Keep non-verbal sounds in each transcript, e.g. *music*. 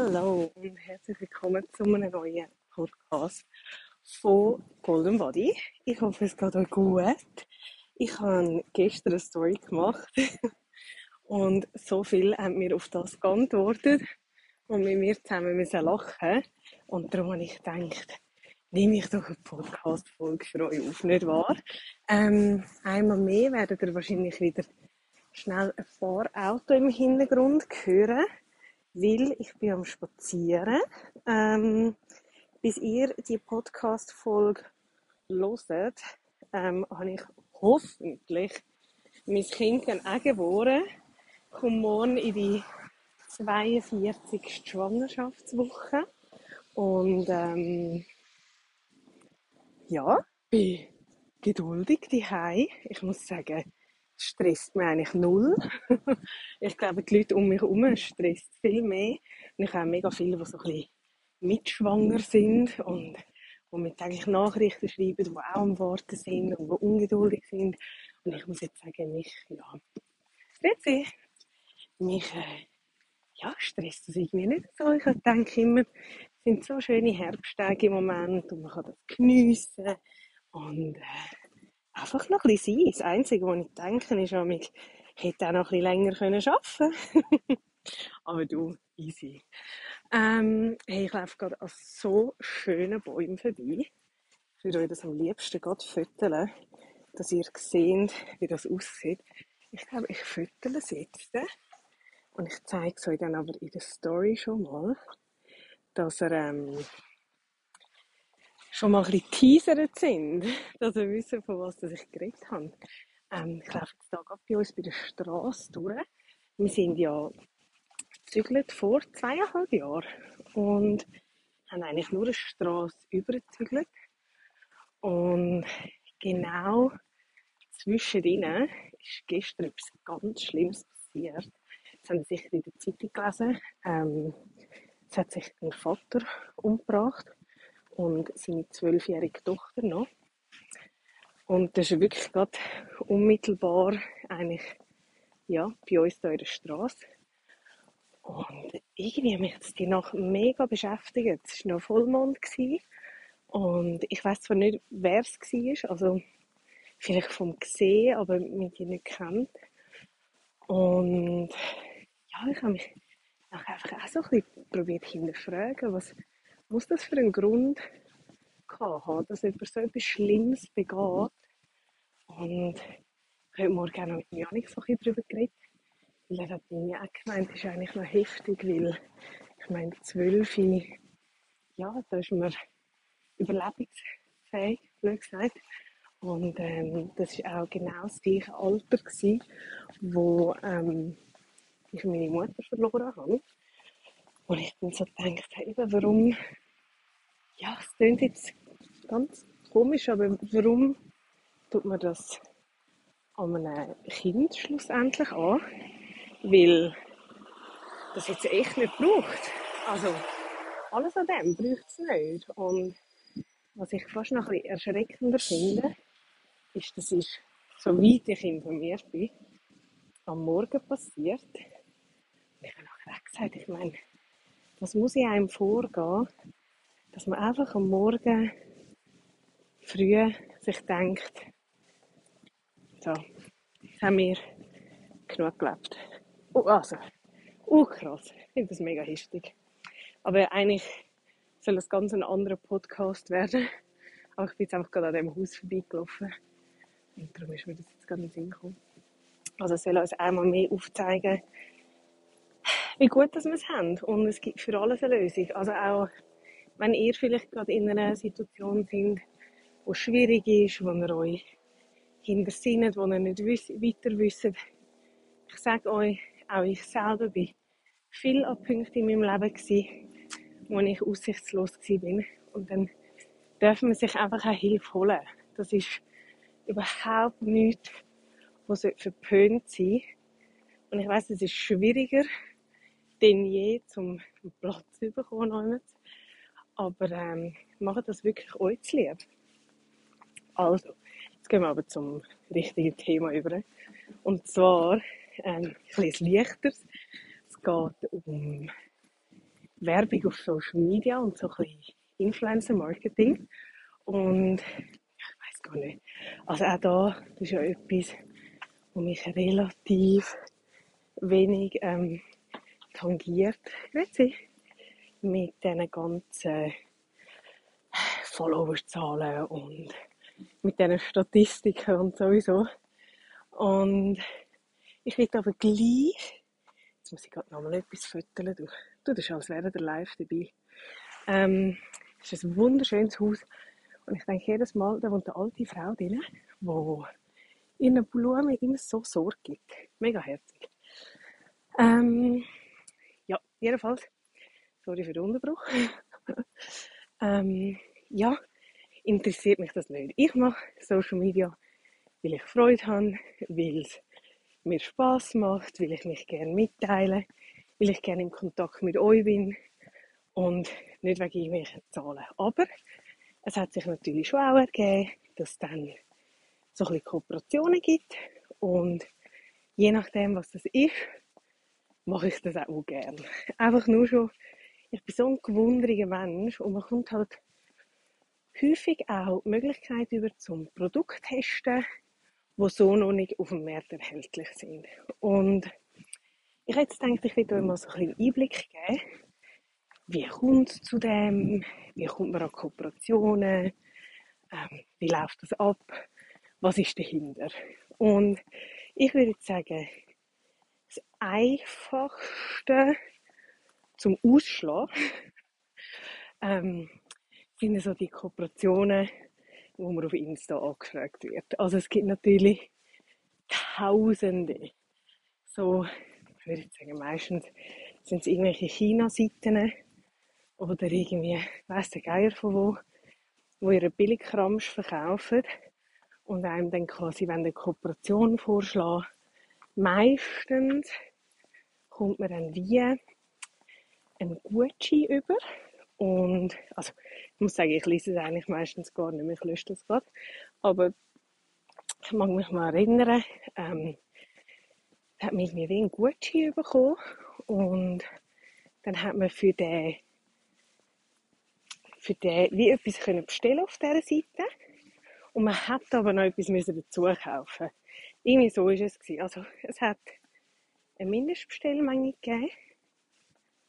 Hallo und herzlich willkommen zu einem neuen Podcast von Golden Body. Ich hoffe, es geht euch gut. Ich habe gestern eine Story gemacht *laughs* und so viele haben mir auf das geantwortet und mit mir zusammen müssen lachen. Und darum habe ich gedacht, nehme ich doch eine Podcast-Folge für euch auf, nicht wahr? Ähm, einmal mehr werdet ihr wahrscheinlich wieder schnell ein paar Autos im Hintergrund hören weil ich bin am Spazieren. Ähm, bis ihr die Podcast-Folge hört, ähm, habe ich hoffentlich mein Kind dann auch geboren. Komme morgen in die 42. Schwangerschaftswoche. Und ähm, ja, bin geduldig daheim. Ich muss sagen, stresst mich eigentlich null. *laughs* ich glaube, die Leute um mich herum stresst viel mehr. Und ich habe mega viele, die so ein bisschen mitschwanger sind und die mir täglich Nachrichten schreiben, die auch am Warten sind und die ungeduldig sind. Und ich muss jetzt sagen, mich, ja, Grüezi, mich, äh, ja, stresst das irgendwie nicht so. Ich denke immer, es sind so schöne Herbsttage im Moment und man kann das geniessen und äh, einfach noch ein bisschen sein. Das Einzige, was ich denke, ist, ich hätte auch noch ein bisschen länger arbeiten können. *laughs* Aber du, easy. Ähm, hey, ich laufe gerade an so schönen Bäumen vorbei. Ich würde euch das am liebsten gerade fütteln, dass ihr seht, wie das aussieht. Ich glaube, ich füttle es jetzt. Und ich zeige es euch dann aber in der Story schon mal, dass er ähm, schon mal ein bisschen teasert sind, *laughs* dass wir wissen, von was ich geredet habe. Ähm, ich laufe jetzt hier gerade bei uns bei der Straße durch. Wir sind ja gezügelt vor zweieinhalb Jahren und haben eigentlich nur eine Straße übergezügelt. Und genau zwischendrin ist gestern etwas ganz Schlimmes passiert. Das haben Sie sicher in der Zeitung gelesen. Ähm, es hat sich ein Vater umgebracht und seine zwölfjährige Tochter noch. Und das ist wirklich gerade unmittelbar eigentlich, ja, bei uns hier in der Straße. Und irgendwie hat mich das die Nacht mega beschäftigt. Es war noch Vollmond. Gewesen. Und ich weiß zwar nicht, wer es war, also vielleicht vom Gesehen, aber mich nicht kennt. Und ja, ich habe mich einfach auch so ein bisschen probiert hinterfragen, was, muss das für einen Grund haben, dass jemand so etwas Schlimmes begeht. Und ich heute Morgen auch noch mit Janik so ein darüber geredet. Weil er hat mir auch gemeint, das ist eigentlich noch heftig, weil ich meine, zwölf, ja, da ist man überlebensfähig, blöd gesagt. Und ähm, das war auch genau das gleiche Alter, gewesen, wo ähm, ich meine Mutter verloren habe. Und ich bin so gedacht, eben, warum, ja, es klingt jetzt ganz komisch, aber warum tut man das an einem Kind schlussendlich an? Weil das jetzt echt nicht braucht. Also, alles an dem braucht es nicht. Und was ich fast noch ein bisschen erschreckender finde, ist, das ist, so weit ich informiert bin, am Morgen passiert. ich habe nachher gesagt, ich meine, was muss in einem vorgehen, dass man einfach am Morgen früh sich denkt, so, jetzt haben wir genug gelebt. Oh, also, oh krass, ich finde das mega heftig. Aber eigentlich soll das ganz ein anderer Podcast werden. Aber ich bin jetzt einfach gerade an diesem Haus vorbeigelaufen. Und darum ist mir das jetzt gerade in den Sinn gekommen. Also es soll uns einmal mehr aufzeigen, wie gut dass wir es haben. Und es gibt für alles eine Lösung. Also auch, wenn ihr vielleicht gerade in einer Situation sind, wo es schwierig ist, wo ihr euch hintersinnet, wo ihr nicht weiter wisst, ich sage euch, auch ich selber bin viel an Punkten in meinem Leben gewesen, wo ich aussichtslos war. Und dann darf man sich einfach auch Hilfe holen. Das ist überhaupt nichts, was verpönt sein Und ich weiß, es ist schwieriger denn je, zum Platz zu bekommen. Aber ähm, macht das wirklich euch zu lieb. Also, jetzt gehen wir aber zum richtigen Thema über. Und zwar ähm, ein bisschen leichteres. Es geht um Werbung auf Social Media und so ein bisschen Influencer Marketing. Und ich weiß gar nicht. Also auch da, das ist ja etwas, was mich relativ wenig ähm, tangiert. Grüezi. Mit diesen ganzen Followerzahlen und mit diesen Statistiken und sowieso. Und ich will aber gleich, jetzt muss ich gerade noch mal etwas füttern, du, du das ist, als wäre der live dabei. Ähm, es ist ein wunderschönes Haus und ich denke jedes Mal, da wohnt eine alte Frau drin, die ihren Blumen immer so Sorge gibt. Mega herzig. Ähm, jedenfalls, sorry für den Unterbruch. *laughs* ähm, ja, interessiert mich das nicht. Ich mache Social Media, weil ich Freude habe, weil es mir Spaß macht, weil ich mich gerne mitteile, weil ich gerne im Kontakt mit euch bin und nicht wegen irgendwelchen Zahlen. Aber es hat sich natürlich schon auch ergeben, dass es dann so ein bisschen Kooperationen gibt und je nachdem, was das ist, mache ich das auch gerne. Einfach nur schon, ich bin so ein gewunderiger Mensch und man kommt halt häufig auch die Möglichkeit über zum Produkt testen, wo so noch nicht auf dem Markt erhältlich sind. Und ich hätte jetzt gedacht, ich will euch mal so ein bisschen Einblick geben, wie kommt es zu dem, wie kommt man an Kooperationen, ähm, wie läuft das ab, was ist dahinter. Und ich würde sagen, Einfachste zum Ausschlagen *laughs* ähm, sind so die Kooperationen, wo man auf Insta angefragt wird. Also es gibt natürlich Tausende. So, ich würde sagen, meistens sind es irgendwelche China-Seiten oder irgendwie, weiss der Geier von wo, wo ihre Billigkramsch verkaufen und einem dann quasi, wenn eine Kooperation vorschlagen, meistens kommt man dann wie ein Gutschein über und, also, ich muss sagen, ich lese es eigentlich meistens gar nicht mehr, ich lösche das gerade. Aber ich mag mich mal erinnern, ähm, hat man irgendwie wie einen Gutschein bekommen und dann hat man für den, für den wie etwas können bestellen auf dieser Seite und man hat aber noch etwas müssen dazu kaufen. Irgendwie so ist es. Also es hat eine Mindestbestellmenge gegeben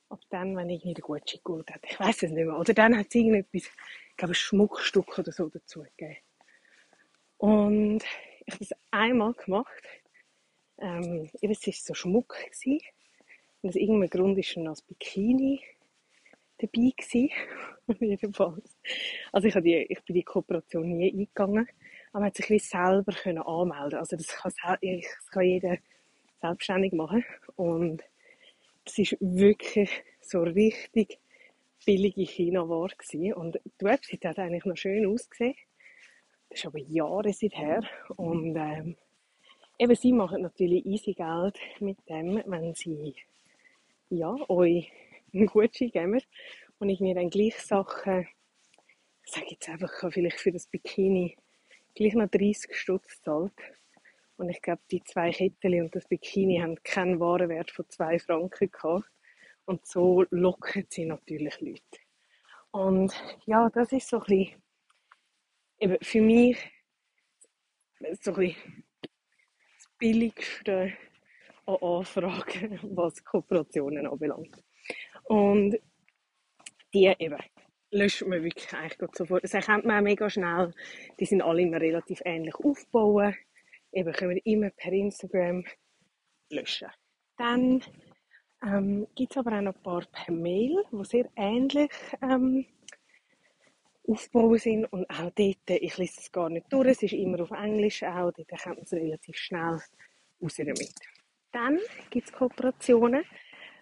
ab dann, wenn der Gutschein gut hat. Ich weiß es nicht mehr. Oder dann hat es irgendetwas, ich glaube, ein Schmuckstück oder so dazu gegeben. Und ich habe das einmal gemacht. Ähm, es war so Schmuck. Gewesen. Und aus irgendeinem Grund war noch das Bikini dabei gewesen. *laughs* Also ich, die, ich bin die Kooperation nie eingegangen. Aber man hat sich selber können anmelden Also das kann, das kann jeder selbstständig machen. Und es ist wirklich so richtig billige China-Ware Und die Website hat eigentlich noch schön ausgesehen. Das ist aber Jahre seither. Und ähm, eben, sie machen natürlich easy Geld mit dem, wenn sie ja, euch einen Gutschein geben. Und ich mir dann gleich Sachen, ich sage jetzt einfach, vielleicht für das Bikini gleich noch 30 Stutz zahlt. Und ich glaube, die zwei Kettchen und das Bikini haben keinen Warenwert von zwei Franken gehabt. Und so locken sie natürlich Leute. Und ja, das ist so ein bisschen, eben für mich so ein bisschen das Billigste an Anfragen, *laughs* was Kooperationen anbelangt. Und die eben löscht man wirklich eigentlich sofort. Das erkennt man auch mega schnell. Die sind alle immer relativ ähnlich aufgebaut eben können wir immer per Instagram löschen. Dann ähm, gibt es aber auch noch ein paar per Mail, die sehr ähnlich ähm, aufgebaut sind. Und auch dort, ich lese es gar nicht durch, es ist immer auf Englisch auch, dort kommt man es relativ schnell raus damit. dann gibt es Kooperationen.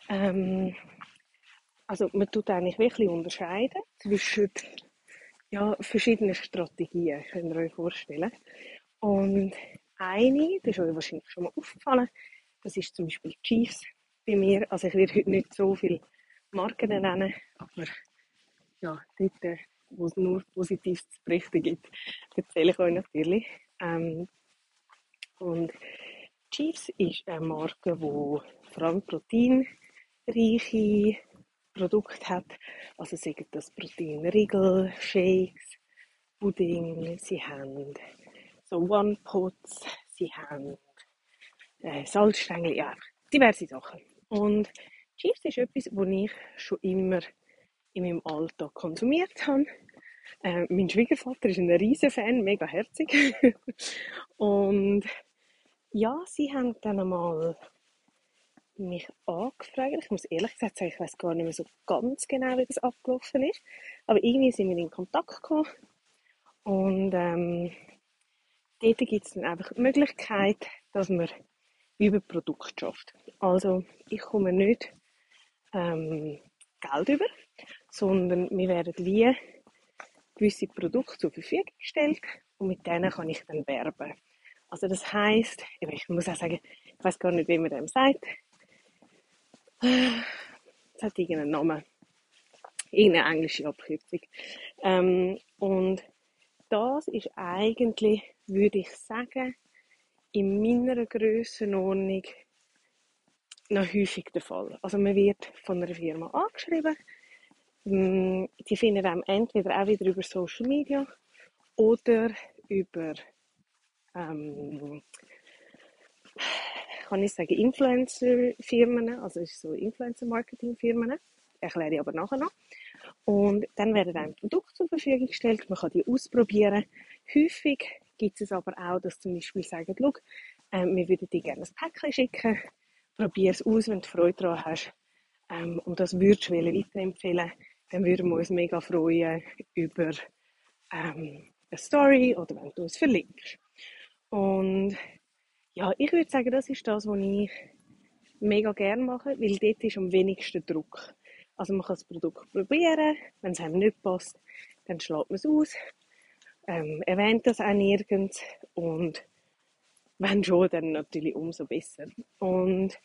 Ähm, also man tut eigentlich wirklich unterscheiden zwischen ja, verschiedenen Strategien, könnt ihr euch vorstellen. Und eine, das ist euch wahrscheinlich schon mal aufgefallen, das ist zum Beispiel Chiefs bei mir. Also ich werde heute nicht so viele Marken nennen, aber ja, dort, äh, wo es nur Positives zu berichten gibt, erzähle ich euch natürlich. Ähm, und Chiefs ist eine Marke, die vor allem proteinreiche Produkte hat. Also sagen das Proteinriegel, Shakes, Pudding, sie haben so One-Pots, sie haben äh, Salzstängel, ja, diverse Sachen. Und Chips ist etwas, was ich schon immer in meinem Alltag konsumiert habe. Äh, mein Schwiegervater ist ein riesen Fan, mega herzig. *laughs* und ja, sie haben dann einmal mich angefragt. Ich muss ehrlich gesagt sagen, ich weiß gar nicht mehr so ganz genau, wie das abgelaufen ist. Aber irgendwie sind wir in Kontakt gekommen. Und ähm, dort gibt es dann einfach die Möglichkeit, dass man über Produkt schafft. Also ich komme nicht ähm, Geld über, sondern mir werden wie gewisse Produkte zur Verfügung gestellt und mit denen kann ich dann werben. Also das heißt, ich muss auch sagen, ich weiß gar nicht, wie man dem sagt. Es hat irgendeinen Namen. Irgendeine englische Abkürzung. Ähm, und das ist eigentlich, würde ich sagen, in meiner Grössenordnung noch häufig der Fall. Also man wird von einer Firma angeschrieben, mm, die finden einem entweder auch wieder über Social Media oder über ähm, kann ich sagen, Influencer-Firmen, also ist so Influencer-Marketing-Firmen, erkläre ich aber nachher noch. Und dann werden einem Produkte zur Verfügung gestellt, man kann die ausprobieren. Häufig gibt es aber auch, dass zum Beispiel sagen, schau, ähm, wir würden dir gerne ein Päckchen schicken, probier es aus, wenn du Freude daran hast. Ähm, und das würdest du weiterempfehlen, dann würden wir uns mega freuen über ähm, eine Story oder wenn du uns verlinkst. Und ja, ich würde sagen, das ist das, was ich mega gerne mache, weil dort ist am wenigsten Druck. Also man kann das Produkt probieren, wenn es einem nicht passt, dann schlägt man es aus, ähm, erwähnt das auch nirgends und wenn schon, dann natürlich umso besser. Und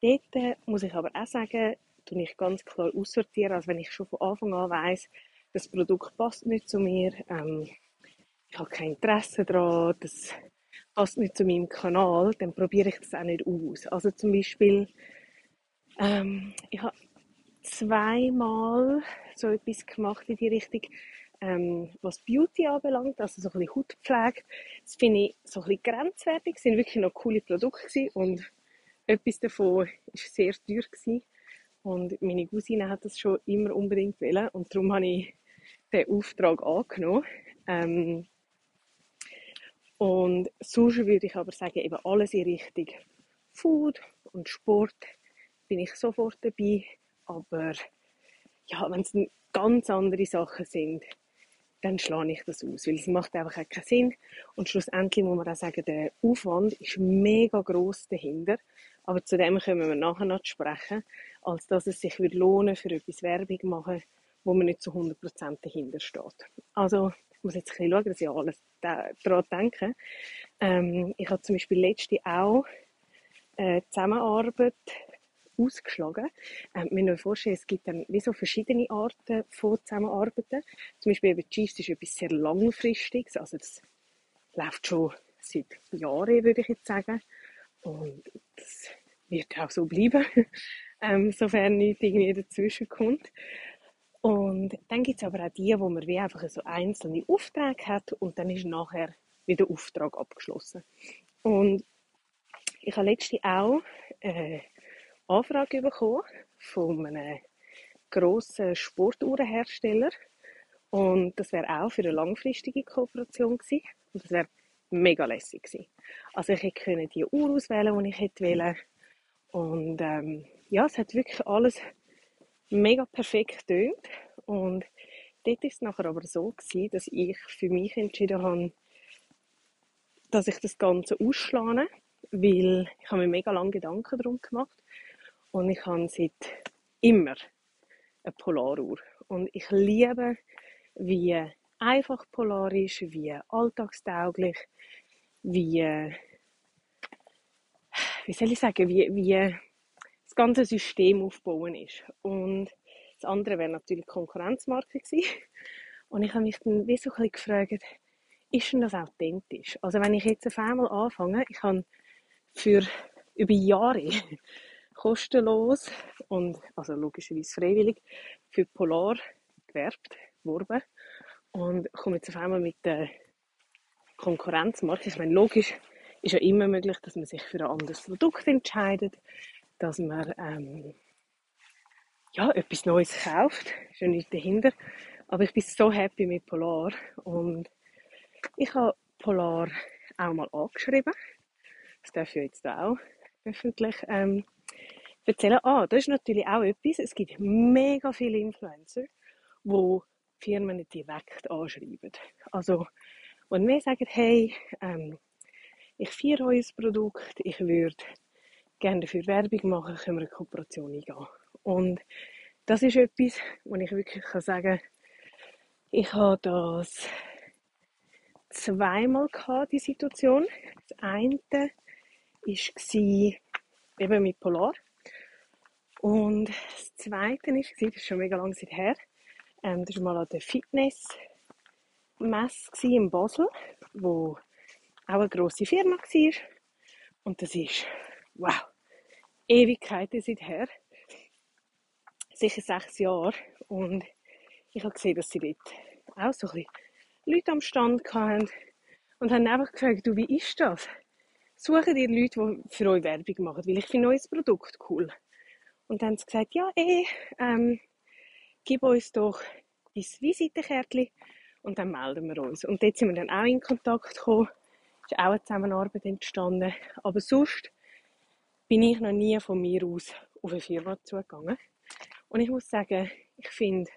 dort äh, muss ich aber auch sagen, tue ich ganz klar aussortieren, also wenn ich schon von Anfang an weiss, das Produkt passt nicht zu mir, ähm, ich habe kein Interesse daran, das passt nicht zu meinem Kanal, dann probiere ich das auch nicht aus. Also zum Beispiel, ähm, ich habe zweimal so etwas gemacht in die Richtung, ähm, was Beauty anbelangt, also so ein bisschen Hautpflege. Das finde ich so ein bisschen grenzwertig. Es waren wirklich noch coole Produkte gewesen und etwas davon war sehr teuer gewesen. Und meine Cousine hat das schon immer unbedingt wollen und darum habe ich den Auftrag angenommen. Ähm, und sonst würde ich aber sagen, eben alles in Richtung Food und Sport bin ich sofort dabei. Aber ja, wenn es ganz andere Sachen sind, dann schlage ich das aus, weil es macht einfach keinen Sinn. Und schlussendlich muss man auch sagen, der Aufwand ist mega groß dahinter. Aber zu dem können wir nachher noch sprechen, als dass es sich würde lohnen, für etwas Werbung machen, wo man nicht zu 100% dahinter steht. Also ich muss jetzt ein bisschen schauen, dass ich alles daran denke. Ähm, ich habe zum Beispiel letzte auch äh, Zusammenarbeit ausgeschlagen. Ähm, wir müssen vorstellen, es gibt dann wie so verschiedene Arten von Zusammenarbeiten. Zum Beispiel eben Chiefs ist etwas sehr langfristiges, also das läuft schon seit Jahren, würde ich jetzt sagen. Und das wird auch so bleiben, *laughs* ähm, sofern nichts irgendwie dazwischen kommt. Und dann gibt es aber auch die, wo man wie einfach so einzelne Aufträge hat und dann ist nachher wieder der Auftrag abgeschlossen. Und ich habe letztens auch eine Anfrage bekommen von einem grossen Sportuhrenhersteller und das wäre auch für eine langfristige Kooperation gewesen. Und das wäre mega lässig gewesen. Also ich hätte die Uhr auswählen, die ich hätte wählen. Und ähm, ja, es hat wirklich alles mega perfekt tönt. Und dort ist es nachher aber so gewesen, dass ich für mich entschieden habe, dass ich das Ganze ausschlage. weil ich habe mir mega lange Gedanken darum gemacht und ich habe seit immer eine Polaruhr. Und ich liebe, wie einfach polar ist, wie alltagstauglich, wie, wie soll ich sagen, wie, wie das ganze System aufbauen ist. Und das andere wäre natürlich Konkurrenzmarke gewesen. Und ich habe mich dann wie so ein bisschen gefragt, ist denn das authentisch? Also wenn ich jetzt auf einmal anfange, ich habe für über Jahre kostenlos und also logischerweise freiwillig für Polar gewerbt, geworben und komme jetzt auf einmal mit der Konkurrenzmarke. Ich meine, logisch ist ja immer möglich, dass man sich für ein anderes Produkt entscheidet, dass man ähm, ja, etwas Neues kauft, ist ja nichts dahinter. Aber ich bin so happy mit Polar und ich habe Polar auch mal angeschrieben. Das darf ich jetzt auch öffentlich ähm, erzählen. Ah, das ist natürlich auch etwas. Es gibt mega viele Influencer, die Firmen direkt anschreiben. Also, wenn wir sagen, hey, ähm, ich feiere euer Produkt, ich würde gerne dafür Werbung machen, können wir eine Kooperation eingehen. Und das ist etwas, wo ich wirklich kann sagen ich habe das zweimal gehabt, die Situation. Das eine war eben mit Polar. Und das zweite war, das ist schon mega lange Zeit her, ähm, das war mal an der Fitnessmesse in Basel, wo auch eine grosse Firma war. Und das ist, wow, Ewigkeiten seither. Sicher sechs Jahre. Und ich habe gesehen, dass sie dort auch so ein bisschen Leute am Stand hatten und haben einfach gefragt, du, wie ist das? Suchen ihr Leute, die für euch Werbung machen? Weil ich finde euer Produkt cool. Und dann haben sie gesagt, ja, eh, ähm, gib uns doch dein Visitenkärtchen und dann melden wir uns. Und dort sind wir dann auch in Kontakt gekommen. Es ist auch eine Zusammenarbeit entstanden. Aber sonst bin ich noch nie von mir aus auf eine Firma zugegangen. Und ich muss sagen, ich finde,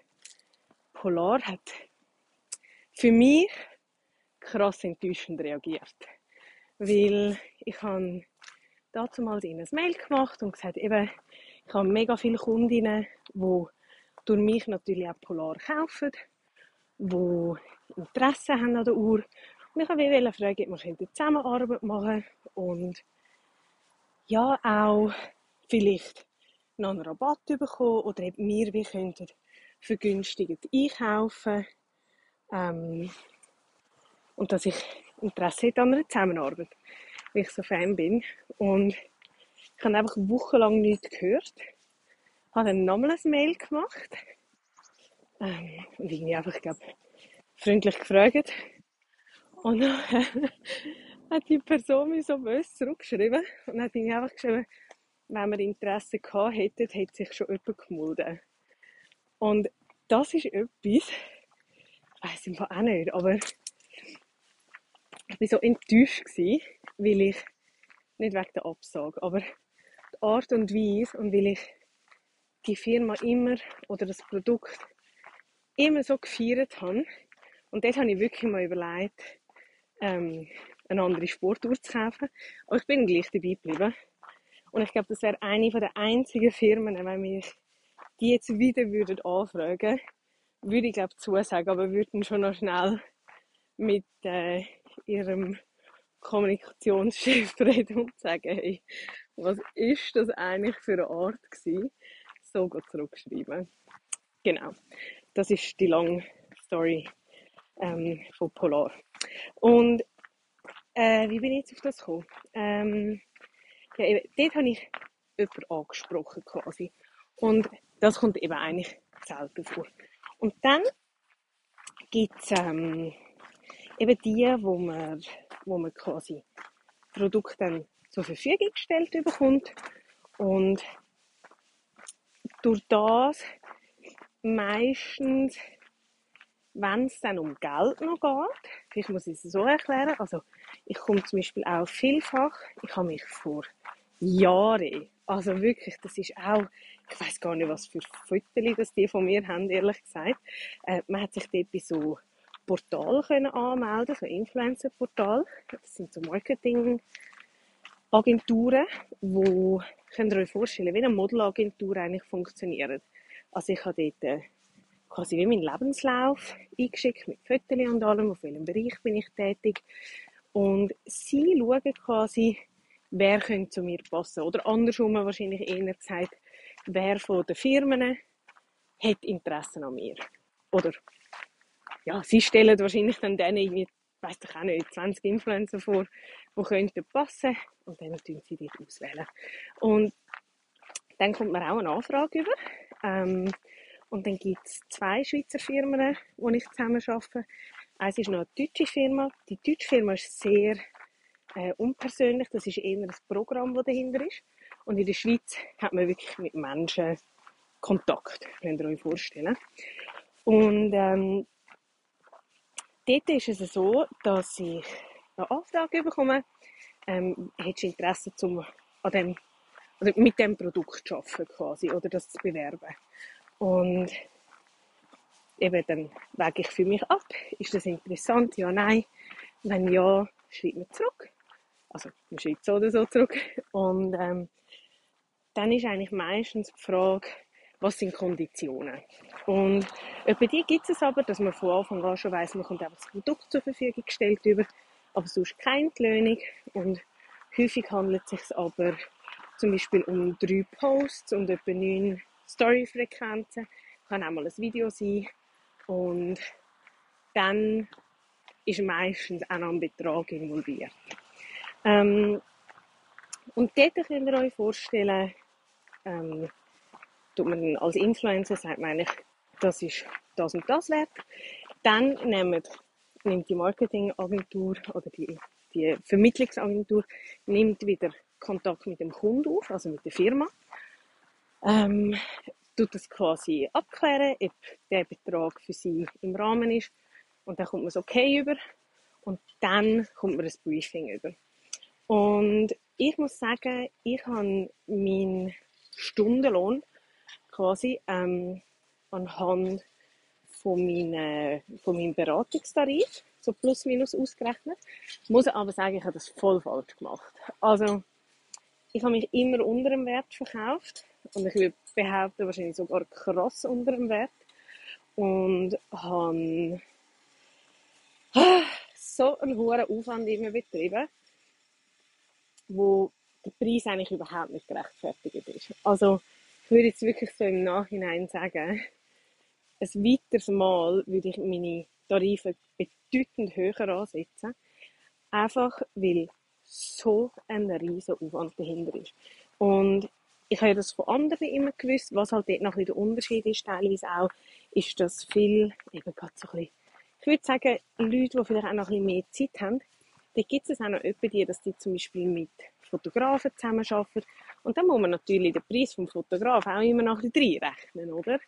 Polar hat für mich krass enttäuschend reagiert. Weil ich habe dazu mal ein Mail gemacht und gesagt, eben, ich habe mega viele Kundinnen, die durch mich natürlich auch Polar kaufen, die Interesse haben an der Uhr. Und ich wollte fragen, ob wir Zusammenarbeit machen und ja, auch vielleicht noch einen Rabatt bekommen oder eben wir wie könnten vergünstigt einkaufen ähm, und dass ich Interesse hätte an einer Zusammenarbeit, weil ich so Fan bin und ich habe einfach wochenlang nichts gehört habe dann nochmal ein Mail gemacht. Ähm, und irgendwie einfach, ich glaube, freundlich gefragt. Und dann *laughs* hat die Person mir so böse zurückgeschrieben und hat irgendwie einfach geschrieben, wenn wir Interesse gehabt hätten, hätte sich schon jemand gemeldet. Und das ist etwas, ich weiß es auch nicht, aber ich war so enttäuscht weil ich, nicht wegen der Absage, aber Art und Weise und weil ich die Firma immer oder das Produkt immer so gefeiert habe. Und dort habe ich wirklich mal überlegt, ähm, eine andere Sportuhr zu kaufen. Aber ich bin gleich dabei geblieben. Und ich glaube, das wäre eine der einzigen Firmen, wenn mich die jetzt wieder würden anfragen würde ich glaube zusagen, aber würden schon noch schnell mit äh, ihrem Kommunikationschef *laughs* reden und sagen, hey, was ist das eigentlich für eine Art gewesen? so zurückschreiben. Genau. Das ist die lange Story ähm, von Polar. Und äh, wie bin ich jetzt auf das gekommen? Ähm, ja, eben, dort habe ich jemanden angesprochen quasi. Und das kommt eben eigentlich selten vor. Und dann gibt es ähm, eben die, wo man, wo man quasi Produkte dann zur Verfügung gestellt bekommt. Und durch das meistens, wenn es dann um Geld noch geht, vielleicht muss ich es so erklären, also ich komme zum Beispiel auch vielfach, ich habe mich vor Jahren, also wirklich, das ist auch, ich weiß gar nicht, was für Fotos das die von mir haben, ehrlich gesagt, äh, man hat sich dort bei so Portalen können anmelden, so Influencer-Portal, das sind so Marketing Agenturen, wo könnt ihr euch vorstellen, wie eine Modelagentur eigentlich funktioniert. Also ich habe dort äh, quasi wie meinen Lebenslauf eingeschickt mit Fotos und allem, auf welchem Bereich bin ich tätig. Und sie schauen quasi, wer könnte zu mir passen. Oder andersrum wahrscheinlich eher gesagt, wer von den Firmen hat Interesse an mir. Oder ja, sie stellen wahrscheinlich dann denen weiß ich auch nicht, 20 Influencer vor, die könnten passen und dann tun sie die auswählen. Und dann kommt man auch eine Anfrage über. Ähm, und dann gibt es zwei Schweizer Firmen, die ich zusammen arbeite. Eins ist noch eine deutsche Firma. Die deutsche Firma ist sehr äh, unpersönlich. Das ist eher ein Programm, das dahinter ist. Und in der Schweiz hat man wirklich mit Menschen Kontakt, könnt ihr euch vorstellen. Und ähm, dort ist es so, dass ich eine Anfrage bekomme, ähm, hättest du Interesse zum, an dem, oder mit dem Produkt zu arbeiten quasi, oder das zu bewerben. Und eben dann wege ich für mich ab, ist das interessant, ja, nein. Wenn ja, schreibt man zurück. Also, man schreibt so oder so zurück. Und ähm, dann ist eigentlich meistens die Frage, was sind Konditionen? Und bei die gibt es aber, dass man von Anfang an schon weiss, man kommt einfach das Produkt zur Verfügung gestellt über, aber sonst keine Entlöhnung. Und häufig handelt es sich aber zum Beispiel um drei Posts und etwa neun Story-Frequenzen. Kann auch mal ein Video sein. Und dann ist meistens auch noch ein Betrag involviert. Ähm, und dort könnt ihr euch vorstellen, ähm, tut man als Influencer, sagt man eigentlich, das ist das und das wert. Dann nimmt, nimmt die Marketingagentur oder die, die Vermittlungsagentur nimmt wieder Kontakt mit dem Kunden auf, also mit der Firma. Ähm, tut das quasi abklären, ob der Betrag für sie im Rahmen ist. Und dann kommt man das okay über. Und dann kommt man das Briefing über. Und ich muss sagen, ich habe meinen Stundenlohn quasi ähm, anhand von, meine, von meinem Beratungstarif, so plus minus ausgerechnet. Ich muss aber sagen, ich habe das voll falsch gemacht. Also, ich habe mich immer unter dem Wert verkauft und ich würde behaupten, wahrscheinlich sogar krass unter dem Wert. Und habe so einen hohen Aufwand immer betrieben, wo der Preis eigentlich überhaupt nicht gerechtfertigt ist. Also, würde jetzt wirklich so im Nachhinein sagen, ein weiteres Mal würde ich meine Tarife bedeutend höher ansetzen. Einfach weil so ein riesiger Aufwand dahinter ist. Und ich habe das von anderen immer gewusst, was halt dort noch ein der Unterschied ist, teilweise auch, ist, dass viel, eben gerade so ein bisschen, ich würde sagen, Leute, die vielleicht auch noch ein bisschen mehr Zeit haben, da gibt es auch noch die, dass die zum Beispiel mit Fotografen zusammenarbeiten. Und dann muss man natürlich den Preis vom Fotograf auch immer noch ein bisschen reinrechnen, oder?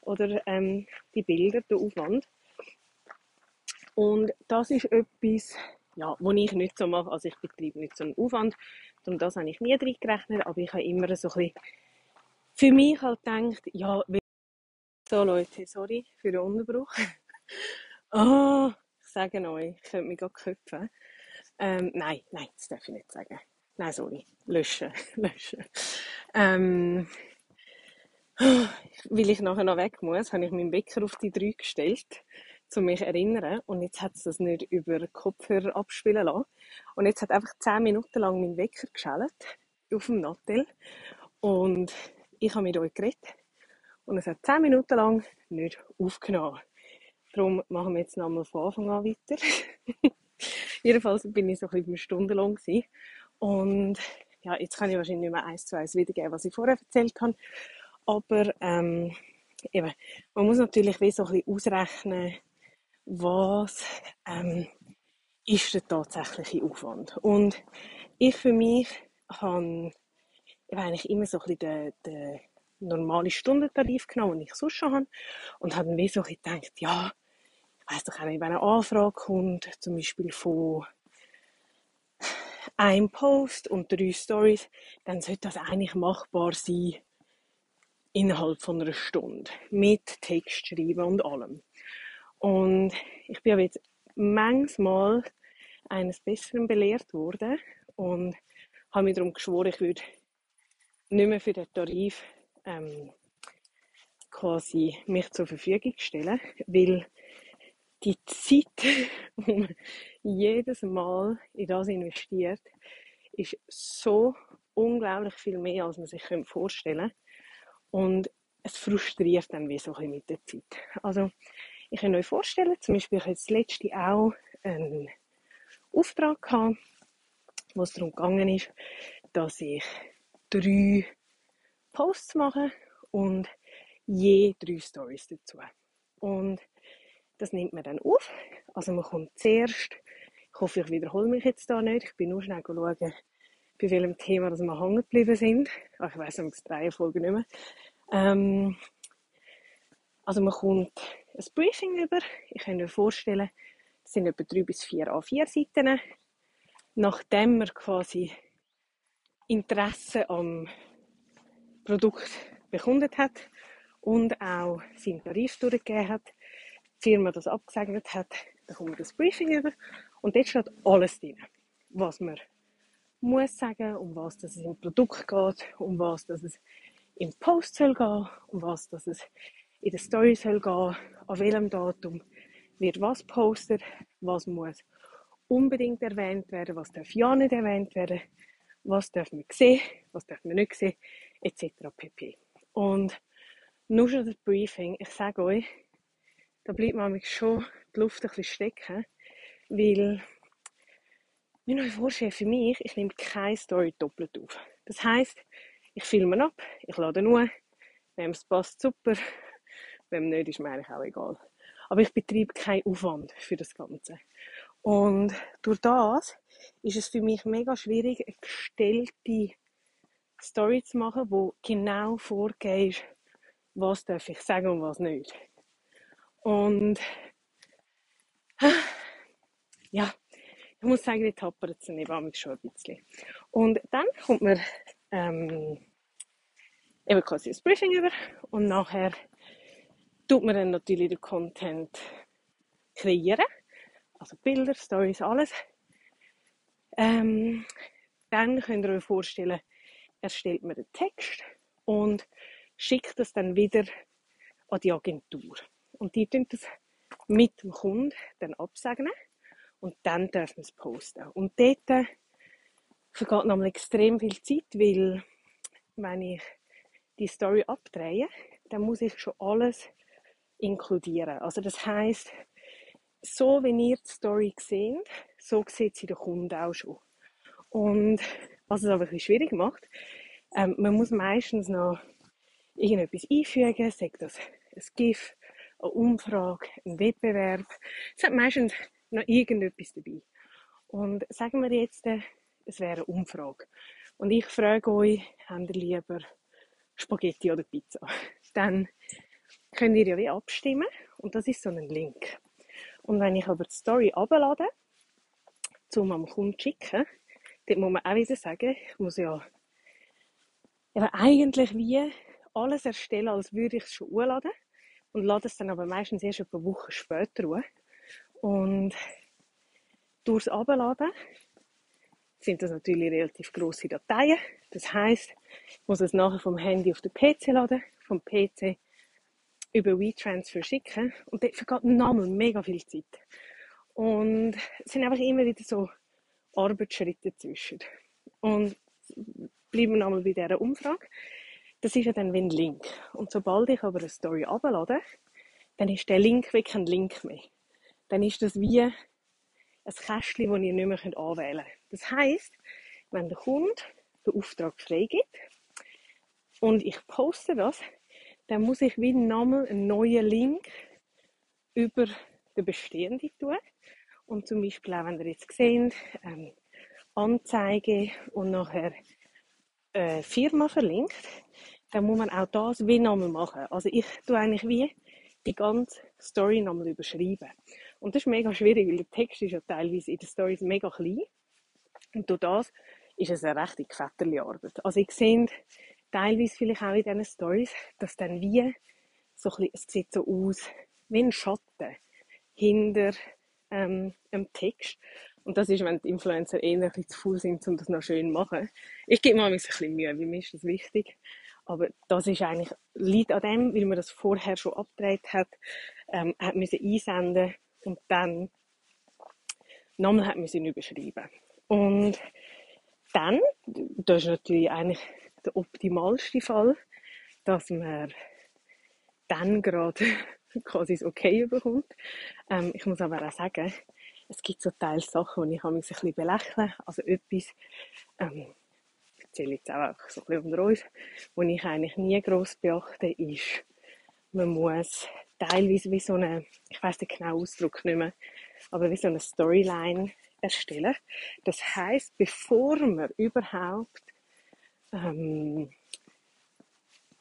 Oder ähm, die Bilder, der Aufwand. Und das ist etwas, ja, wo ich nicht so mache. Also ich betreibe nicht so einen Aufwand. Und das habe ich nie drin gerechnet, aber ich habe immer so ein bisschen für mich halt gedacht, ja, so Leute, sorry für den Unterbruch. oh, *laughs* ich sage euch, ich könnte mich gerade köpfen. Ähm, nein, nein, das darf ich nicht sagen. Nein, sorry. Löschen. *laughs* Löschen. Ähm, weil ich nachher noch weg muss, habe ich meinen Wecker auf die 3 gestellt, um mich zu erinnern. Und jetzt hat es das nicht über Kopfhörer abspielen lassen. Und jetzt hat einfach 10 Minuten lang mein Wecker geschaltet auf dem Nattel. Und ich habe mit euch geredet. Und es hat 10 Minuten lang nicht aufgenommen. Darum machen wir jetzt nochmal von Anfang an weiter. *laughs* Jedenfalls bin ich so ein bisschen beim Stundenlohn gewesen. Und ja, jetzt kann ich wahrscheinlich nicht mehr eins zu eins wiedergeben, was ich vorher erzählt habe. Aber ähm, eben, man muss natürlich wie so ein bisschen ausrechnen, was ähm, ist der tatsächliche Aufwand. Und ich für mich habe ich eigentlich immer so ein bisschen den, den normalen Stundentarif genommen, den ich sonst schon habe. Und habe mir so ein bisschen gedacht, ja, ich weiss doch auch nicht, wenn eine Anfrage kommt, zum Beispiel von einem Post und drei Stories, dann sollte das eigentlich machbar sein innerhalb von einer Stunde mit Text schreiben und allem. Und ich bin aber jetzt manchmal eines Besseren belehrt worden und habe mir darum geschworen, ich würde nicht mehr für den Tarif ähm, quasi mich zur Verfügung stellen, weil die Zeit, *laughs* die man jedes Mal in das investiert, ist so unglaublich viel mehr, als man sich vorstellen könnte. Und es frustriert dann wie so ein mit der Zeit. Also, ich kann euch vorstellen, zum Beispiel, ich hatte das letzte auch einen Auftrag gehabt, wo es darum gegangen ist, dass ich drei Posts mache und je drei Stories dazu. Und das nimmt man dann auf. Also man kommt zuerst, ich hoffe, ich wiederhole mich jetzt da nicht, ich bin nur schnell schauen, bei welchem Thema dass wir hängen geblieben sind. Ach, ich weiss, es drei Folgen nicht mehr. Ähm, also man kommt ein Briefing über. Ich kann mir vorstellen, es sind etwa drei bis vier A4 Seiten. Nachdem man quasi Interesse am Produkt bekundet hat und auch seinen Tarif durchgegeben hat, Firma das abgesegnet hat, dann kommt das Briefing über und dort steht alles drin, was man muss sagen, um was dass es im Produkt geht, um was dass es im Post soll gehen, um was dass es in der Story soll gehen, an welchem Datum wird was postet, was muss unbedingt erwähnt werden, was darf ja nicht erwähnt werden, was darf man sehen, was darf man nicht sehen, etc. pp. Und nur schon das Briefing, ich sage euch, da bleibt man schon die Luft ein bisschen stecken, weil, wenn euch vorstellt, für mich, ich nehme keine Story doppelt auf. Das heisst, ich filme ab, ich lade nur, wenn es passt, super, wenn nicht, ist mir eigentlich auch egal. Aber ich betreibe keinen Aufwand für das Ganze. Und durch das ist es für mich mega schwierig, eine gestellte Story zu machen, wo genau vorgeht, was darf ich sagen und was nicht. Und ja, ich muss sagen, die tappert es neben schon ein bisschen. Und dann kommt man ähm, eben quasi das Briefing über und nachher tut man dann natürlich den Content kreieren. Also Bilder, Stories, alles. Ähm, dann könnt ihr euch vorstellen, erstellt man den Text und schickt das dann wieder an die Agentur. Und die tun das mit dem Kunden dann absegnen und dann dürfen wir es posten. Und dort vergeht nochmal extrem viel Zeit, weil wenn ich die Story abdrehe, dann muss ich schon alles inkludieren. Also das heißt, so wie ihr die Story seht, so sieht sie der Kunde auch schon. Und was es aber ein bisschen schwierig macht, ähm, man muss meistens noch irgendetwas einfügen, sagt das ein GIF, eine Umfrage, ein Wettbewerb. Es hat meistens noch irgendetwas dabei. Und sagen wir jetzt, äh, es wäre eine Umfrage. Und ich frage euch, habt ihr lieber Spaghetti oder Pizza? *laughs* Dann könnt ihr ja wie abstimmen und das ist so ein Link. Und wenn ich aber die Story ablade, zum am Kunden schicken, dort muss man auch wieder sagen, ich muss ja eben eigentlich wie alles erstellen, als würde ich es schon hochladen und lade es dann aber meistens erst ein paar Wochen später hoch. Und durchs Abladen sind das natürlich relativ große Dateien. Das heißt, ich muss es nachher vom Handy auf den PC laden, vom PC über WeTransfer schicken und dort vergeht nochmal mega viel Zeit. Und es sind einfach immer wieder so Arbeitsschritte dazwischen. Und bleiben wir nochmal bei dieser Umfrage. Das ist ja dann wie ein Link. Und sobald ich aber eine Story ablade, dann ist der Link wirklich kein Link mehr. Dann ist das wie ein Kästchen, das ihr nicht mehr anwählen könnt. Das heisst, wenn der Kunde den Auftrag freigibt und ich poste das, dann muss ich wie nochmal einen neuen Link über den bestehenden tun. Und zum Beispiel auch, wenn ihr jetzt seht, ähm, Anzeige und nachher äh, Firma verlinkt, dann muss man auch das wie nochmal machen. Also ich tue eigentlich wie die ganze Story nochmal überschreiben. Und das ist mega schwierig, weil der Text ist ja teilweise in den Stories mega klein. Und durch das ist es eine rechte Arbeit. Also ich sehe teilweise vielleicht auch in diesen Stories, dass dann wie so ein bisschen, es sieht so aus wie ein Schatten hinter ähm, einem Text. Und das ist, wenn die Influencer eher ein bisschen zu faul sind, um das noch schön zu machen. Ich gebe mir ein bisschen Mühe, weil mir ist das wichtig. Aber das ist eigentlich, liegt an dem, weil man das vorher schon abgedreht hat, ähm, hat müssen einsenden und dann nochmal hat müssen überschreiben. Und dann, das ist natürlich eigentlich der optimalste Fall, dass man dann gerade *laughs* quasi das Okay bekommt. Ähm, ich muss aber auch sagen, es gibt so teils Sachen, die ich ein bisschen belächle. Also etwas, ähm, ich erzähle jetzt auch so ein bisschen unter uns, was ich eigentlich nie gross beachte, ist, man muss teilweise wie so eine, ich weiß den genauen Ausdruck nicht mehr, aber wie so eine Storyline erstellen. Das heißt, bevor man überhaupt ähm,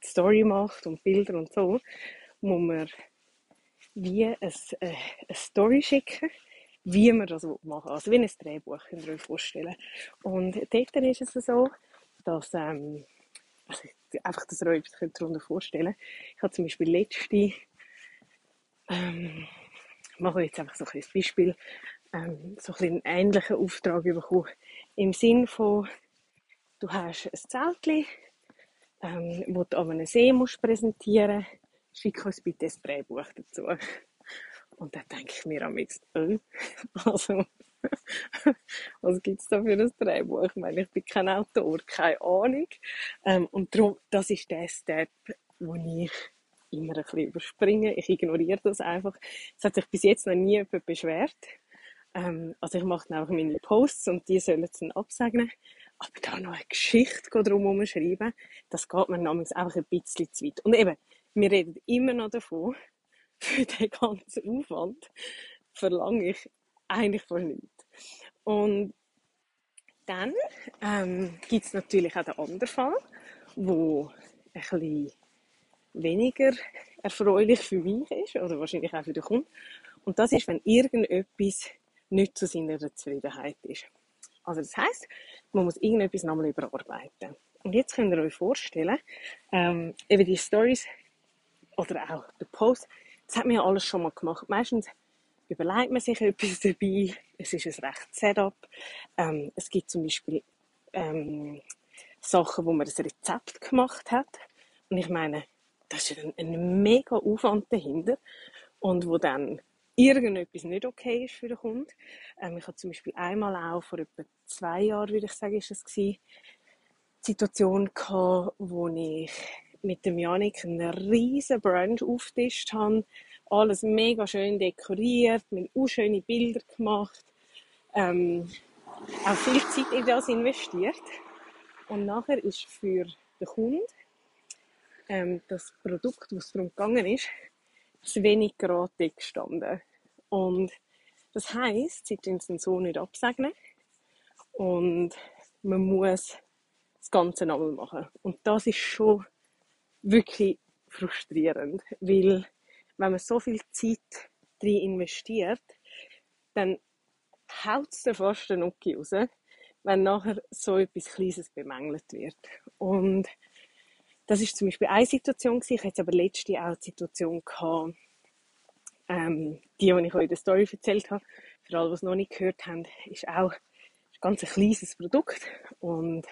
Story macht und Bilder und so, muss man wie ein, äh, eine Story schicken, wie man das machen. Also wie ein Drehbuch, könnt ihr euch vorstellen. Und dort ist es so, dass, ähm, also einfach, dass ihr euch etwas darunter vorstellen Ich habe zum Beispiel letzte, ähm, mache jetzt einfach so ein Beispiel, ähm, so ein einen ähnlichen Auftrag bekommen. Im Sinn von, du hast ein Zeltchen, ähm, wo du an einem See musst präsentieren musst, schick uns bitte ein Drehbuch dazu. Und dann denke ich mir am äh, *laughs* also, *laughs* was gibt es da für ein Drehbuch? Ich meine, ich bin kein Autor, keine Ahnung. Ähm, und darum, das ist der Step, wo ich immer ein bisschen überspringe. Ich ignoriere das einfach. Es hat sich bis jetzt noch nie jemand beschwert. Ähm, also ich mache dann einfach meine Posts und die sollen es dann absegnen. Aber da noch eine Geschichte drum schreiben, das geht mir namens einfach ein bisschen zu weit. Und eben, wir reden immer noch davon, *laughs* für den ganzen Aufwand verlange ich eigentlich von nichts. Und dann ähm, gibt es natürlich auch den anderen Fall, wo ein bisschen weniger erfreulich für mich ist oder wahrscheinlich auch für den Kunden. Und das ist, wenn irgendetwas nicht zu seiner Zufriedenheit ist. Also das heißt, man muss irgendetwas nochmal überarbeiten. Und jetzt könnt ihr euch vorstellen, ähm, eben die Stories oder auch der Post, das hat man ja alles schon mal gemacht. Meistens überlegt man sich *laughs* etwas dabei. Es ist ein rechtes Setup. Ähm, es gibt zum Beispiel ähm, Sachen, wo man das Rezept gemacht hat. Und ich meine, das ist ein, ein mega Aufwand dahinter. Und wo dann irgendetwas nicht okay ist für den Kunden. Ähm, ich hatte zum Beispiel einmal auch vor etwa zwei Jahren, würde ich sagen, ist es gewesen, Situation gehabt, wo ich mit dem Janik einen riesen Brunch aufgetischt habe. Alles mega schön dekoriert, mit auch schöne Bilder gemacht. Ähm, auch viel Zeit in das investiert. Und nachher ist für den Kunden ähm, das Produkt, was darum gegangen ist, zu wenig gerade gestanden. Und das heisst, sie können es so nicht absegnen. Und man muss das Ganze nochmal machen. Und das ist schon wirklich frustrierend, weil wenn man so viel Zeit drin investiert, dann haut es fast den Nuki raus, wenn nachher so etwas Kleines bemängelt wird. Und das ist zum Beispiel eine Situation gewesen. Ich hatte aber letzte auch eine Situation gehabt, ähm, die, die ich euch in der Story erzählt habe. Für alle, die es noch nicht gehört haben, ist auch ein ganz kleines Produkt. Und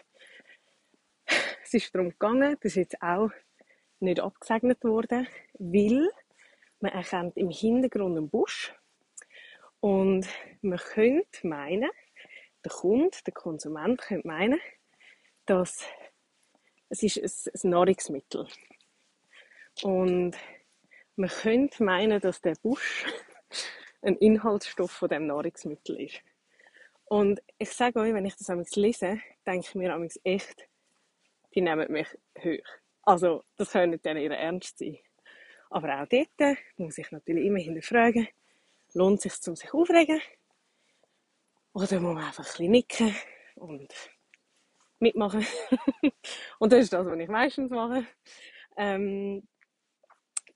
es ist darum gegangen, das ist jetzt auch nicht abgesegnet worden, weil man erkennt im Hintergrund einen Busch und man könnte meinen, der Kunde, der Konsument könnte meinen, dass es ist ein, ein Nahrungsmittel und man könnte meinen, dass der Busch *laughs* ein Inhaltsstoff von dem Nahrungsmittel ist. Und ich sage euch, wenn ich das lese, denke ich mir echt, die nehmen mich hoch. Also, das könnte dann ihr Ernst sein. Aber auch dort muss ich natürlich immer hinterfragen, lohnt es sich, um sich aufregen? Oder muss man einfach ein nicken und mitmachen? *laughs* und das ist das, was ich meistens mache. Ähm,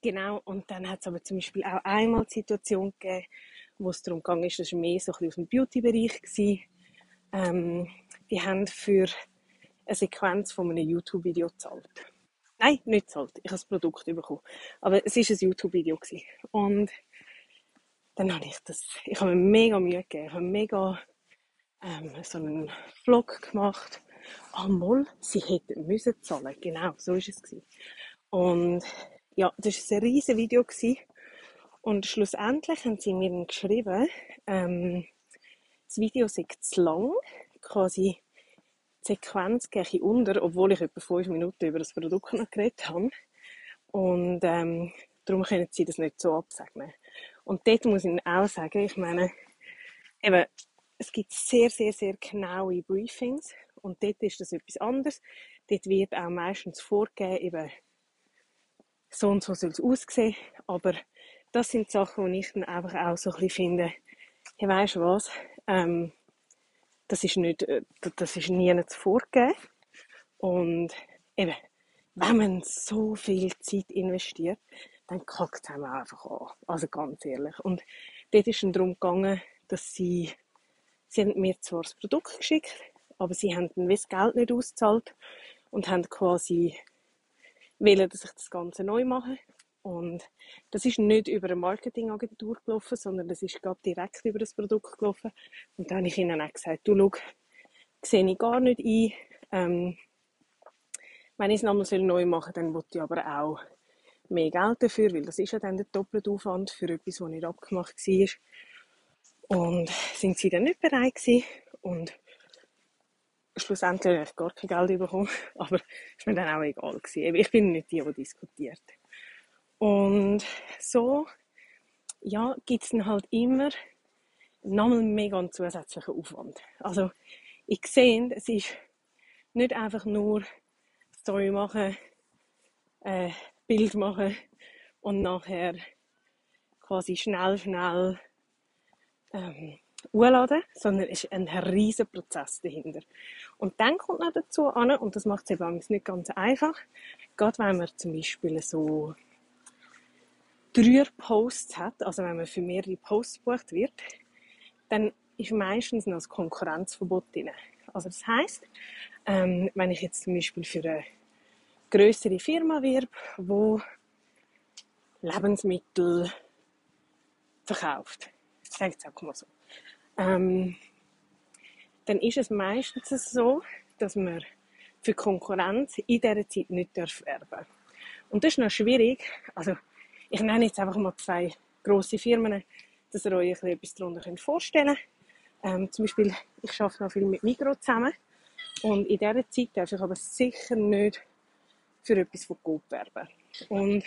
genau, und dann hat es aber zum Beispiel auch einmal die Situation gegeben, wo es darum ging, das war mehr so ein bisschen aus dem Beauty-Bereich. Ähm, die haben für eine Sequenz von einem YouTube-Video gezahlt. Nein, nicht zahlt. Ich habe das Produkt bekommen. Aber es war ein YouTube-Video. Und dann habe ich das, ich habe mir mega Mühe gegeben. Ich habe mega ähm, so einen Vlog gemacht. Ah, mal, sie hätten müssen zahlen. Genau, so ist es gewesen. Und ja, das war ein riesiges Video gewesen. Und schlussendlich haben sie mir geschrieben, ähm, das Video sei zu lang, quasi Sequenz gehe ich unter, obwohl ich etwa fünf Minuten über das Produkt noch geredet habe. Und ähm, darum können sie das nicht so absegnen. Und dort muss ich auch sagen, ich meine, eben, es gibt sehr, sehr, sehr genaue Briefings und dort ist das etwas anderes. Dort wird auch meistens vorgegeben, eben, so und so soll es aussehen, aber das sind Sachen, die ich dann einfach auch so ein bisschen finde, weisst du was, ähm, das ist nicht, äh, das ist nie vorgegeben und eben, wenn man so viel Zeit investiert, dann kackt es einem einfach an. Also ganz ehrlich. Und dort ist es darum gegangen, dass sie, sie haben mir zwar das Produkt geschickt, aber sie haben dann das Geld nicht ausgezahlt und haben quasi wollen, dass ich das Ganze neu mache. Und das ist nicht über eine Marketingagentur gelaufen, sondern das ist direkt über das Produkt gelaufen. Und dann habe ich ihnen auch gesagt, du schau, sehe ich gar nicht ein. Ähm, wenn ich es nochmal neu machen soll, dann wollte ich aber auch mehr Geld dafür, weil das ist ja dann der doppelte Aufwand für etwas, was nicht abgemacht war. Und sind sie dann nicht bereit gewesen. Und schlussendlich habe ich gar kein Geld bekommen, *laughs* aber ist mir dann auch egal gewesen. Ich bin nicht die, die diskutiert. Und so, ja, gibt es dann halt immer nochmal mega einen zusätzlichen Aufwand. Also, ich sehe, es ist nicht einfach nur Story machen, äh, Bild machen und nachher quasi schnell, schnell ähm, hochladen, sondern es ist ein riesiger Prozess dahinter. Und dann kommt noch dazu an, und das macht es eben nicht ganz einfach, gerade wenn man zum Beispiel so drei Posts hat, also wenn man für mehrere Posts gebucht wird, dann ist meistens noch das Konkurrenzverbot drin. Also das heißt, ähm, wenn ich jetzt zum Beispiel für eine größere Firma wirb, wo Lebensmittel verkauft, sage ich auch mal so, ähm, dann ist es meistens so, dass man für Konkurrenz in dieser Zeit nicht werben darf. Und das ist noch schwierig. Also, ich nenne jetzt einfach mal zwei grosse Firmen, dass ihr euch etwas darunter vorstellen könnt. Ähm, zum Beispiel, ich arbeite noch viel mit Migro zusammen. Und in dieser Zeit darf ich aber sicher nicht für etwas von Coop werben. Und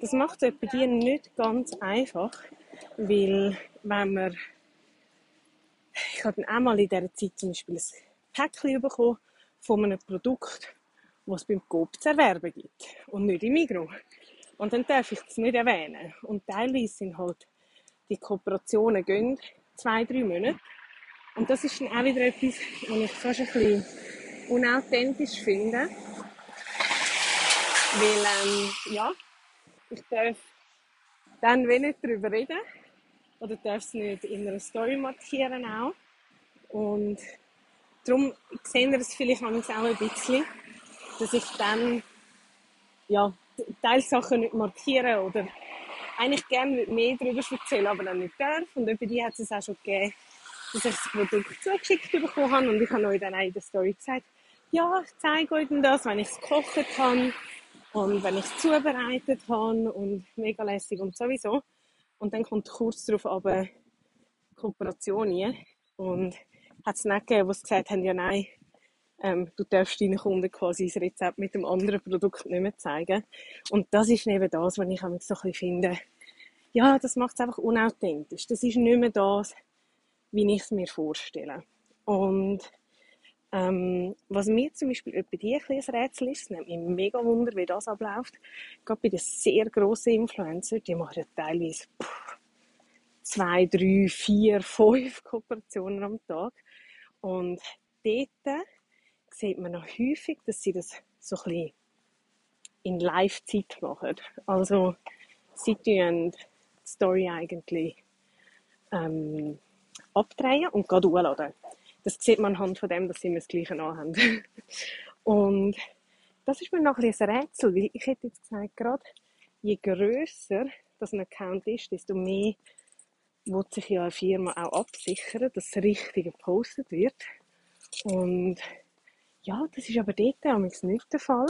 das macht es bei dir nicht ganz einfach, weil wenn man ich habe dann auch mal in dieser Zeit zum Beispiel ein Päckchen bekommen von einem Produkt, das es beim Coop zu erwerben gibt und nicht im Migros. Und dann darf ich das nicht erwähnen. Und teilweise sind halt die Kooperationen gehen zwei, drei Monate. Und das ist dann auch wieder etwas, was ich fast ein bisschen unauthentisch finde. Weil, ähm, ja, ich darf dann wenig darüber reden. Oder darf es nicht in einer Story markieren auch. Und darum sehen wir es vielleicht auch ein bisschen, dass ich dann, ja, Teilsachen nicht markieren oder eigentlich gerne mehr darüber erzählen, aber dann nicht darf. Und über die hat es auch schon gegeben, dass ich das Produkt zugeschickt bekommen habe. Und ich habe euch dann auch in der Story gesagt, ja, ich zeige euch das, wenn ich es gekocht habe und wenn ich es zubereitet habe und mega lässig und sowieso. Und dann kommt kurz darauf aber Kooperation und hat es nicht gegeben, die gesagt haben, ja nein, ähm, du darfst deinen Kunden quasi das Rezept mit dem anderen Produkt nicht mehr zeigen. Und das ist eben das, was ich so ein bisschen finde, ja, das macht es einfach unauthentisch. Das ist nicht mehr das, wie ich es mir vorstelle. Und ähm, was mir zum Beispiel bei dir ein, Rätsel ist, es nimmt mich mega Wunder, wie das abläuft. Gerade bei den sehr grossen Influencern, die machen ja teilweise pff, zwei, drei, vier, fünf Kooperationen am Tag. Und dort sieht man noch häufig, dass sie das so ein bisschen in Live-Zeit machen. Also, sie tun die Story eigentlich ähm, abdrehen und gerade hochladen. Das sieht man anhand von dem, dass sie immer das Gleiche anhaben. *laughs* und das ist mir noch ein, ein Rätsel, weil ich hätte jetzt gesagt, gerade je grösser das ein Account ist, desto mehr will sich ja eine Firma auch absichern, dass das Richtige gepostet wird. Und ja, das ist aber dort damals nicht der Fall.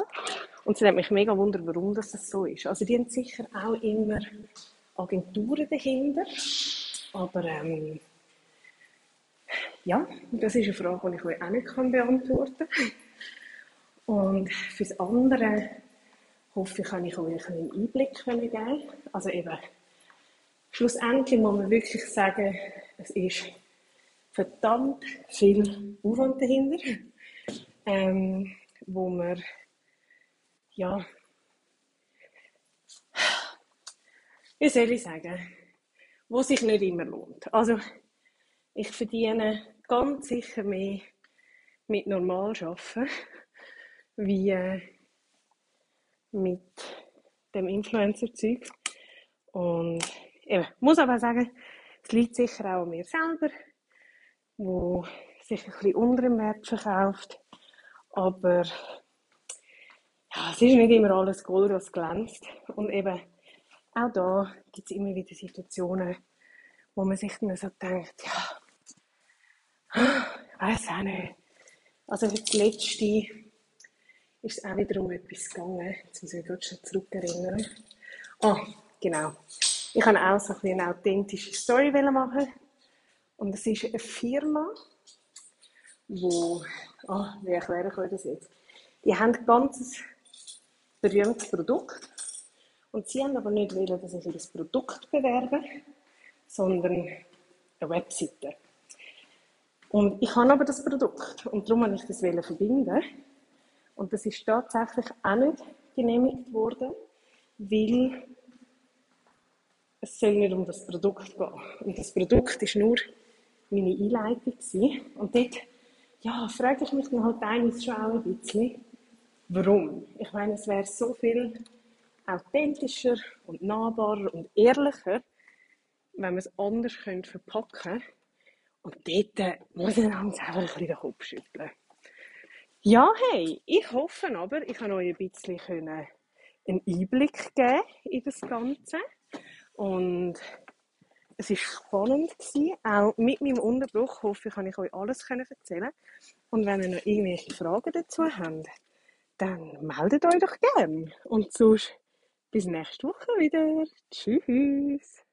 Und es hat mich mega wundern, warum das so ist. Also die haben sicher auch immer Agenturen dahinter, aber ähm, ja, das ist eine Frage, die ich euch auch nicht beantworten kann. Und fürs andere hoffe ich, kann ich euch einen Einblick geben. Also eben, schlussendlich muss man wirklich sagen, es ist verdammt viel Aufwand dahinter, ähm, wo man, ja, wie soll ich sagen, wo sich nicht immer lohnt. Also, ich verdiene ganz sicher mehr mit normal arbeiten, wie äh, mit dem Influencer-Zeug. Und eben, muss aber sagen, es liegt sicher auch an mir selber, wo sich ein bisschen unter dem Wert verkauft. Aber ja, es ist nicht immer alles Gold, was glänzt. Und eben, auch da gibt es immer wieder Situationen, wo man sich dann so denkt, ja, ich weiß auch nicht. Also das letzte ist es auch wieder um etwas gegangen. Jetzt muss ich mich schon zurückerinnern. Ah, genau. Ich kann auch so ein eine authentische Story machen. Und es ist eine Firma, wo, ah, wie erkläre ich euch das jetzt? Die haben ein ganz berühmtes Produkt. Und sie haben aber nicht wollen, dass ich das Produkt bewerbe, sondern eine Webseite. Und ich habe aber das Produkt und darum wollte ich das verbinden. Und das ist tatsächlich auch nicht genehmigt worden, weil es soll nicht um das Produkt gehen. Und das Produkt ist nur meine Einleitung. Und dort, ja, frage ich mich dann halt eines schon auch ein bisschen, warum? Ich meine, es wäre so viel authentischer und nahbarer und ehrlicher, wenn man es anders könnte verpacken Und dort äh, muss ich dann einfach ein bisschen den Kopf schütteln. Ja, hey, ich hoffe aber, ich kann euch ein bisschen einen Einblick geben in das Ganze. Und es war spannend gewesen. Auch mit meinem Unterbruch hoffe ich, kann ich euch alles erzählen. Und wenn ihr noch irgendwelche Fragen dazu habt, dann meldet euch doch gern. Und sonst bis nächste Woche wieder. Tschüss.